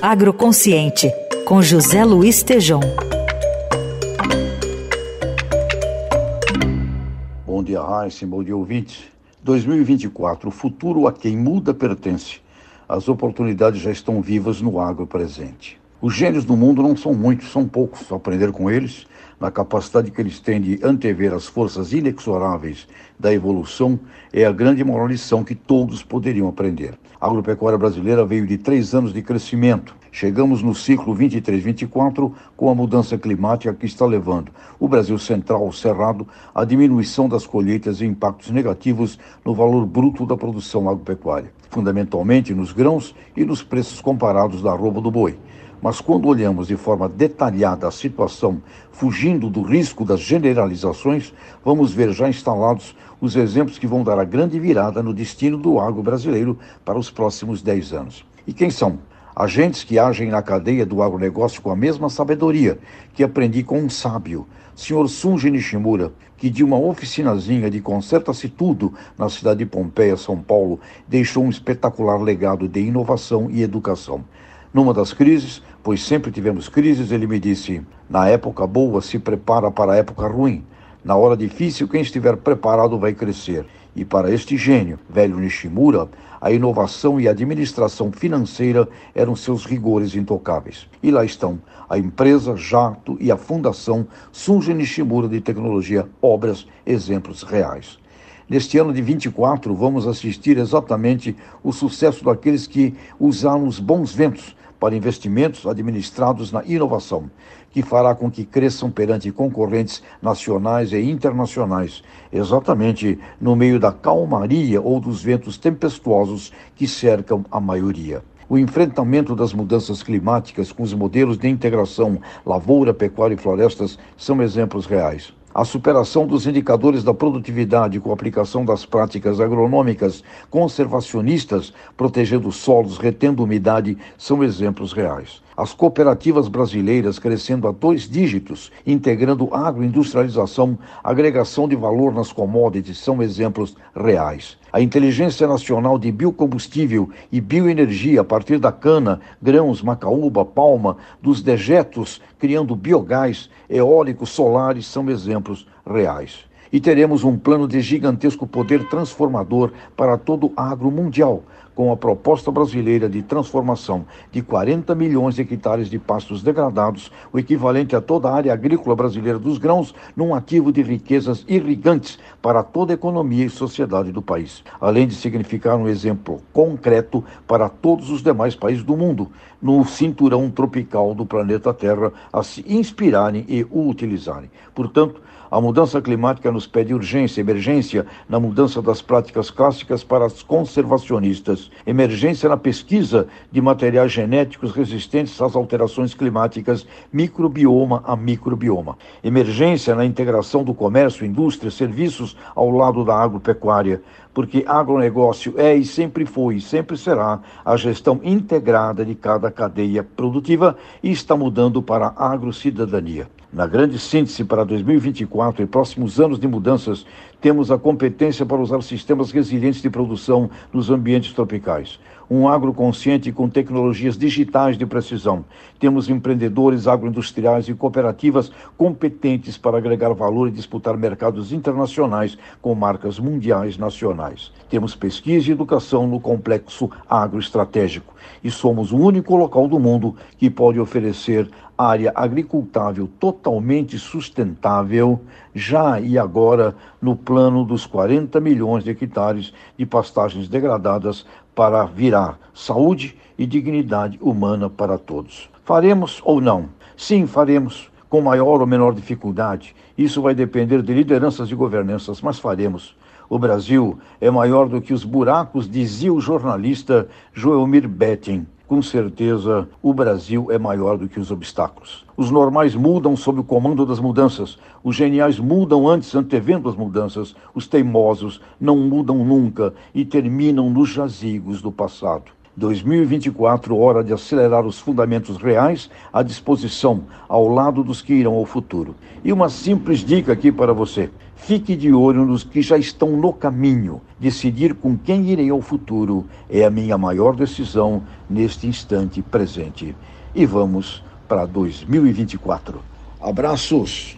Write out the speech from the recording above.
Agroconsciente, com José Luiz Tejom. Bom dia, Raíssa, bom dia, ouvintes. 2024, o futuro a quem muda pertence. As oportunidades já estão vivas no agro presente. Os gênios do mundo não são muitos, são poucos. Aprender com eles, na capacidade que eles têm de antever as forças inexoráveis da evolução, é a grande moral lição que todos poderiam aprender. A agropecuária brasileira veio de três anos de crescimento. Chegamos no ciclo 23-24 com a mudança climática que está levando o Brasil Central, o Cerrado, à diminuição das colheitas e impactos negativos no valor bruto da produção agropecuária, fundamentalmente nos grãos e nos preços comparados da arroba do boi. Mas quando olhamos de forma detalhada a situação, fugindo do risco das generalizações, vamos ver já instalados os exemplos que vão dar a grande virada no destino do agro brasileiro para os próximos 10 anos. E quem são? Agentes que agem na cadeia do agronegócio com a mesma sabedoria que aprendi com um sábio, Sr. Sunji Nishimura, que de uma oficinazinha de conserta-se tudo na cidade de Pompeia, São Paulo, deixou um espetacular legado de inovação e educação. Numa das crises, pois sempre tivemos crises, ele me disse: na época boa se prepara para a época ruim. Na hora difícil, quem estiver preparado vai crescer. E para este gênio, velho Nishimura, a inovação e a administração financeira eram seus rigores intocáveis. E lá estão a empresa Jato e a Fundação Sunji Nishimura de Tecnologia, obras, exemplos reais. Neste ano de 24, vamos assistir exatamente o sucesso daqueles que usaram os bons ventos para investimentos administrados na inovação, que fará com que cresçam perante concorrentes nacionais e internacionais, exatamente no meio da calmaria ou dos ventos tempestuosos que cercam a maioria. O enfrentamento das mudanças climáticas com os modelos de integração lavoura, pecuária e florestas são exemplos reais. A superação dos indicadores da produtividade com a aplicação das práticas agronômicas conservacionistas, protegendo solos, retendo umidade, são exemplos reais. As cooperativas brasileiras crescendo a dois dígitos, integrando agroindustrialização, agregação de valor nas commodities, são exemplos reais. A inteligência nacional de biocombustível e bioenergia a partir da cana, grãos, macaúba, palma, dos dejetos, criando biogás, eólicos, solares, são exemplos reais. E teremos um plano de gigantesco poder transformador para todo o agro mundial, com a proposta brasileira de transformação de 40 milhões de hectares de pastos degradados, o equivalente a toda a área agrícola brasileira dos grãos, num ativo de riquezas irrigantes para toda a economia e sociedade do país, além de significar um exemplo concreto para todos os demais países do mundo, no cinturão tropical do planeta Terra, a se inspirarem e o utilizarem. Portanto, a mudança climática nos pede urgência, emergência na mudança das práticas clássicas para as conservacionistas, emergência na pesquisa de materiais genéticos resistentes às alterações climáticas, microbioma a microbioma, emergência na integração do comércio, indústria, serviços ao lado da agropecuária, porque agronegócio é e sempre foi e sempre será a gestão integrada de cada cadeia produtiva e está mudando para a agrocidadania. Na grande síntese para 2024 e próximos anos de mudanças, temos a competência para usar sistemas resilientes de produção nos ambientes tropicais. Um agro consciente com tecnologias digitais de precisão. Temos empreendedores agroindustriais e cooperativas competentes para agregar valor e disputar mercados internacionais com marcas mundiais nacionais. Temos pesquisa e educação no complexo agroestratégico e somos o único local do mundo que pode oferecer área agricultável totalmente sustentável, já e agora no plano dos 40 milhões de hectares de pastagens degradadas para virar saúde e dignidade humana para todos. Faremos ou não? Sim, faremos, com maior ou menor dificuldade. Isso vai depender de lideranças e governanças, mas faremos. O Brasil é maior do que os buracos, dizia o jornalista Joelmir Betting com certeza o Brasil é maior do que os obstáculos. Os normais mudam sob o comando das mudanças, os geniais mudam antes, antevendo as mudanças, os teimosos não mudam nunca e terminam nos jazigos do passado. 2024, hora de acelerar os fundamentos reais à disposição, ao lado dos que irão ao futuro. E uma simples dica aqui para você: fique de olho nos que já estão no caminho. Decidir com quem irei ao futuro é a minha maior decisão neste instante presente. E vamos para 2024. Abraços!